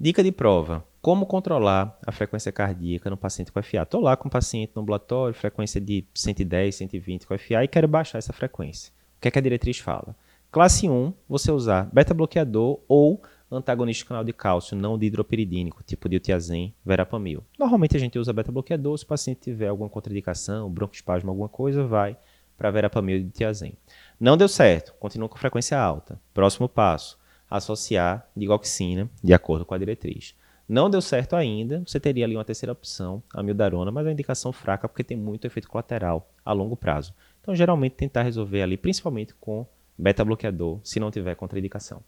Dica de prova. Como controlar a frequência cardíaca no paciente com FA? Estou lá com o paciente no ambulatório, frequência de 110, 120 com FA e quero baixar essa frequência. O que, é que a diretriz fala? Classe 1, você usar beta-bloqueador ou antagonista canal de cálcio não hidropiridínico, tipo diltiazem, verapamil. Normalmente a gente usa beta-bloqueador, se o paciente tiver alguma contraindicação, broncoespasmo, alguma coisa, vai para verapamil e diltiazem. Não deu certo, continua com frequência alta. Próximo passo, associar digoxina, de acordo com a diretriz. Não deu certo ainda, você teria ali uma terceira opção, a mildarona, mas é uma indicação fraca porque tem muito efeito colateral a longo prazo. Então, geralmente, tentar resolver ali, principalmente com beta-bloqueador, se não tiver contraindicação.